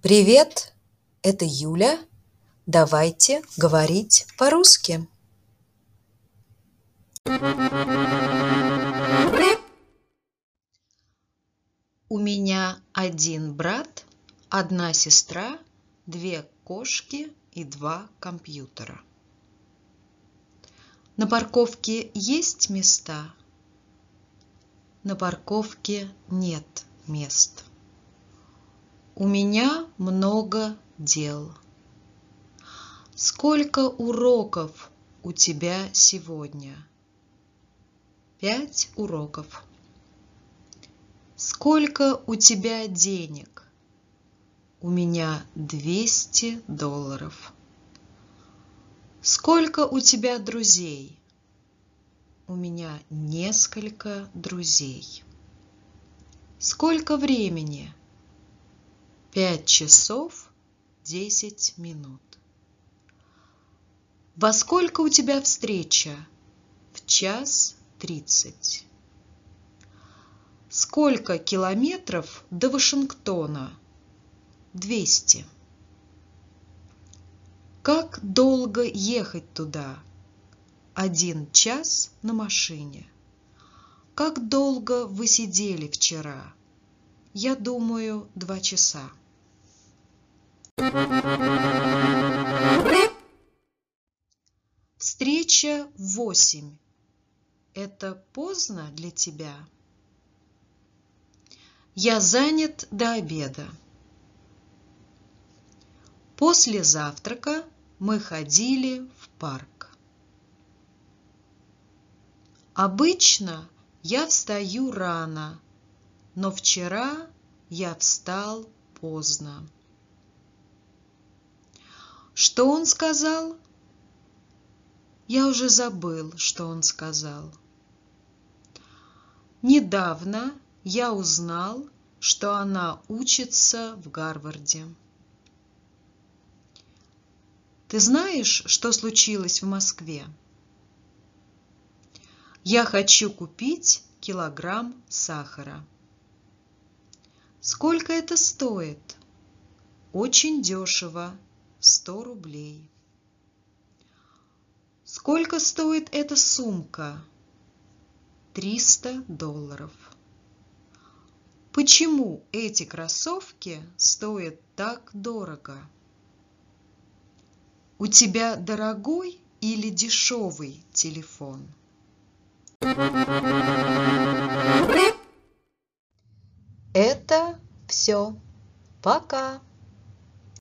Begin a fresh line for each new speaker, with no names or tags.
Привет, это Юля. Давайте говорить по-русски. У меня один брат, одна сестра, две кошки и два компьютера. На парковке есть места? На парковке нет мест. У меня много дел. Сколько уроков у тебя сегодня? Пять уроков. Сколько у тебя денег? У меня 200 долларов. Сколько у тебя друзей? У меня несколько друзей. Сколько времени? Пять часов десять минут. Во сколько у тебя встреча? В час тридцать. Сколько километров до Вашингтона? Двести. Как долго ехать туда? Один час на машине. Как долго вы сидели вчера? Я думаю, два часа. Встреча в восемь. Это поздно для тебя? Я занят до обеда. После завтрака мы ходили в парк. Обычно я встаю рано, но вчера я встал поздно. Что он сказал? Я уже забыл, что он сказал. Недавно я узнал, что она учится в Гарварде. Ты знаешь, что случилось в Москве? Я хочу купить килограмм сахара. Сколько это стоит? Очень дешево, 100 рублей. Сколько стоит эта сумка? 300 долларов. Почему эти кроссовки стоят так дорого? У тебя дорогой или дешевый телефон? Это все. Пока.